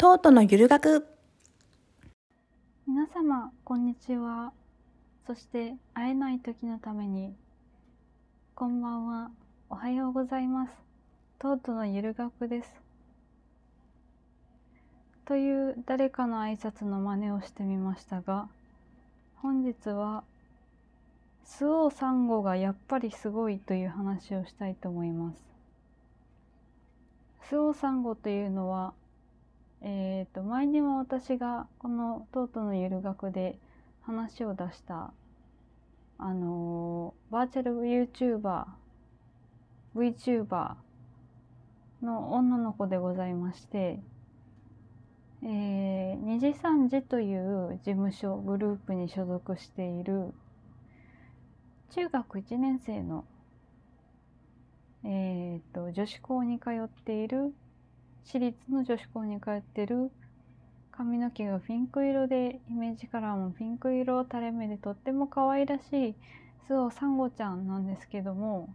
トートのゆる学。皆様こんにちは。そして会えない時のために。こんばんは。おはようございます。トートのゆる学です。という誰かの挨拶の真似をしてみましたが本日は周防サンゴがやっぱりすごいという話をしたいと思います。周防サンゴというのはえーと、前にも私がこの「トートのゆる学」で話を出したあのー、バーチャル YouTuber VTuber の女の子でございまして、えー、二次三次という事務所グループに所属している中学1年生の、えーと女子校に通っている私立の女子校に通ってる髪の毛がピンク色でイメージカラーもピンク色垂れ目でとっても可愛らしいスオサンゴちゃんなんですけども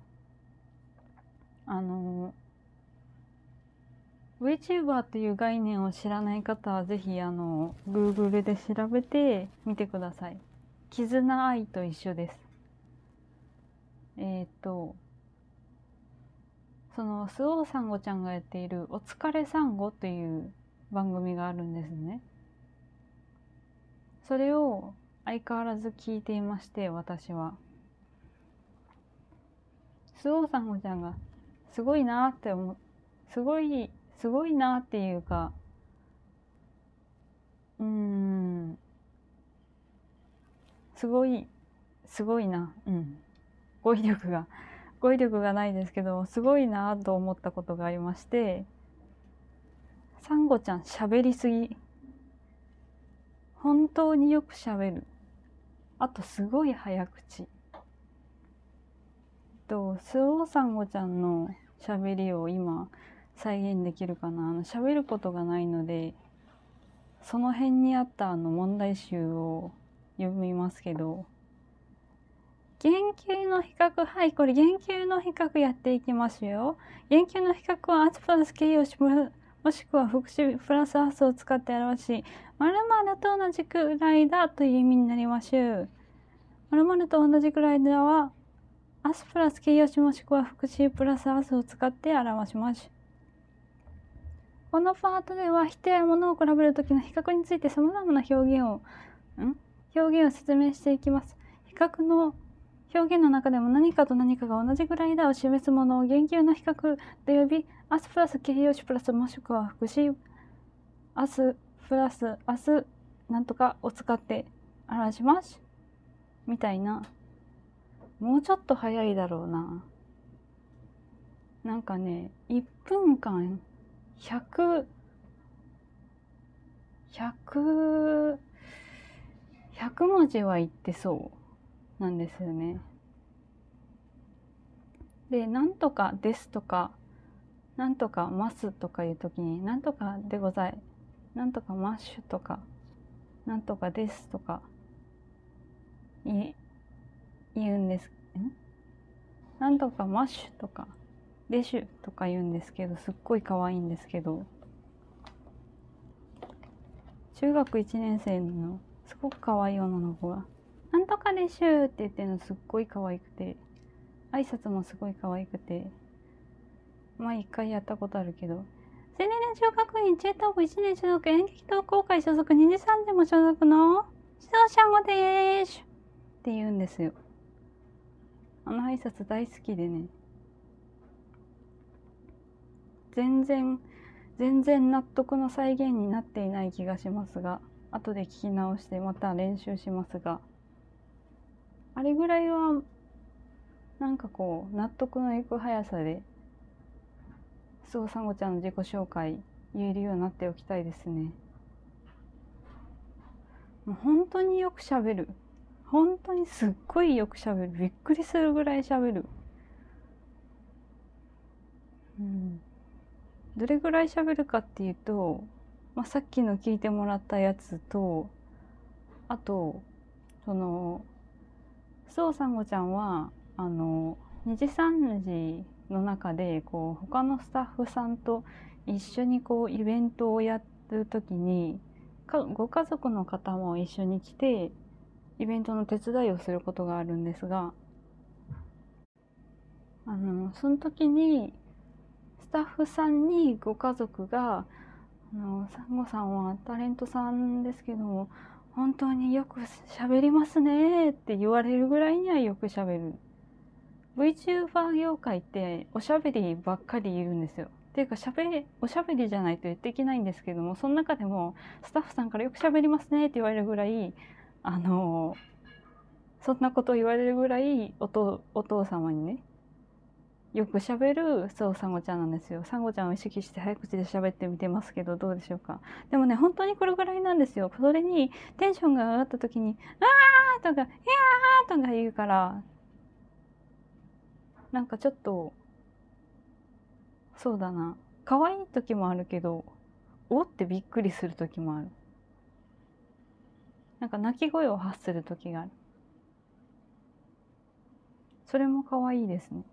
あの VTuber っていう概念を知らない方はぜひあの Google で調べてみてください。絆愛と一緒です。えっ、とそのスオーサンゴちゃんがやっている「お疲れサンゴ」という番組があるんですね。それを相変わらず聞いていまして私は。スオーサンゴちゃんがすごいなって思うすごいすごいなっていうかうんすごいすごいなうん語彙力が語彙力がないですけどすごいなと思ったことがありましてサンゴちゃん喋りすぎ。本当によく喋る。あとすごい早口。とスオーサンゴちゃんの喋りを今再現できるかな。あの喋ることがないのでその辺にあったあの問題集を読みますけど原球の比較、はい、これ原球の比較やっていきますよ。原球の比較はアツプラス形容詞もしくは副詞プラスアスを使って表し、〇〇と同じくらいだという意味になります。〇〇と同じくらいだは、アスプラス形容詞もしくは副詞プラスアスを使って表します。このパートでは人や物を比べるときの比較について様々な表現を、ん？表現を説明していきます。比較の表現の中でも何かと何かが同じぐらいだを示すものを言及の比較と呼び、アスプラス形容詞プラスもしくは副詞、アスプラスアスなんとかを使って表します。みたいな。もうちょっと早いだろうな。なんかね、1分間100、100、100文字は言ってそう。なんですよね。で、なんとかですとか、なんとかますとかいう時に、なんとかでござい、なんとかマッシュとか、なんとかですとか、い言うんです。ん？なんとかマッシュとか、デシュとか言うんですけど、すっごい可愛いんですけど、中学1年生のすごく可愛い女の子が、なんとかでしゅって言ってるのすっごい可愛くて、挨拶もすごい可愛くて、まあ一回やったことあるけど、青年小学院中等部1年所属演劇同好会所属2次3次も所属の指導者語でーすって言うんですよ。あの挨拶大好きでね。全然、全然納得の再現になっていない気がしますが、後で聞き直してまた練習しますが、あれぐらいはなんかこう納得のいく速さですごさんごちゃんの自己紹介言えるようになっておきたいですね。もう本当によくしゃべる。本当にすっごいよくしゃべる。びっくりするぐらいしゃべる。うん。どれぐらいしゃべるかっていうと、まあ、さっきの聞いてもらったやつとあとそのそうさんごちゃんはあの二次三次の中でこう他のスタッフさんと一緒にこうイベントをやる時にご家族の方も一緒に来てイベントの手伝いをすることがあるんですがあのその時にスタッフさんにご家族が「あのサンゴさんはタレントさんですけども本当によく喋りますね」って言われるぐらいにはよく喋る。VTuber 業界っておしゃべりばっかりいるんですよ。っていうかしゃべりおしゃべりじゃないと言っていけないんですけどもその中でもスタッフさんからよくしゃべりますねって言われるぐらいあのそんなことを言われるぐらいおとお父様にねよく喋るそうサンゴちゃんなんですよ。サンゴちゃんを意識して早口で喋ってみてますけどどうでしょうか？でもね本当にこれぐらいなんですよ。それにテンションが上がった時に「あー!」とか「いやー!」とか言うからなんかちょっとそうだな。可愛い時もあるけどおってびっくりする時もある。なんか泣き声を発する時がある。それも可愛いですね。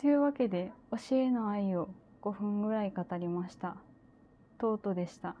というわけで教えの愛を5分ぐらい語りました。トートでした。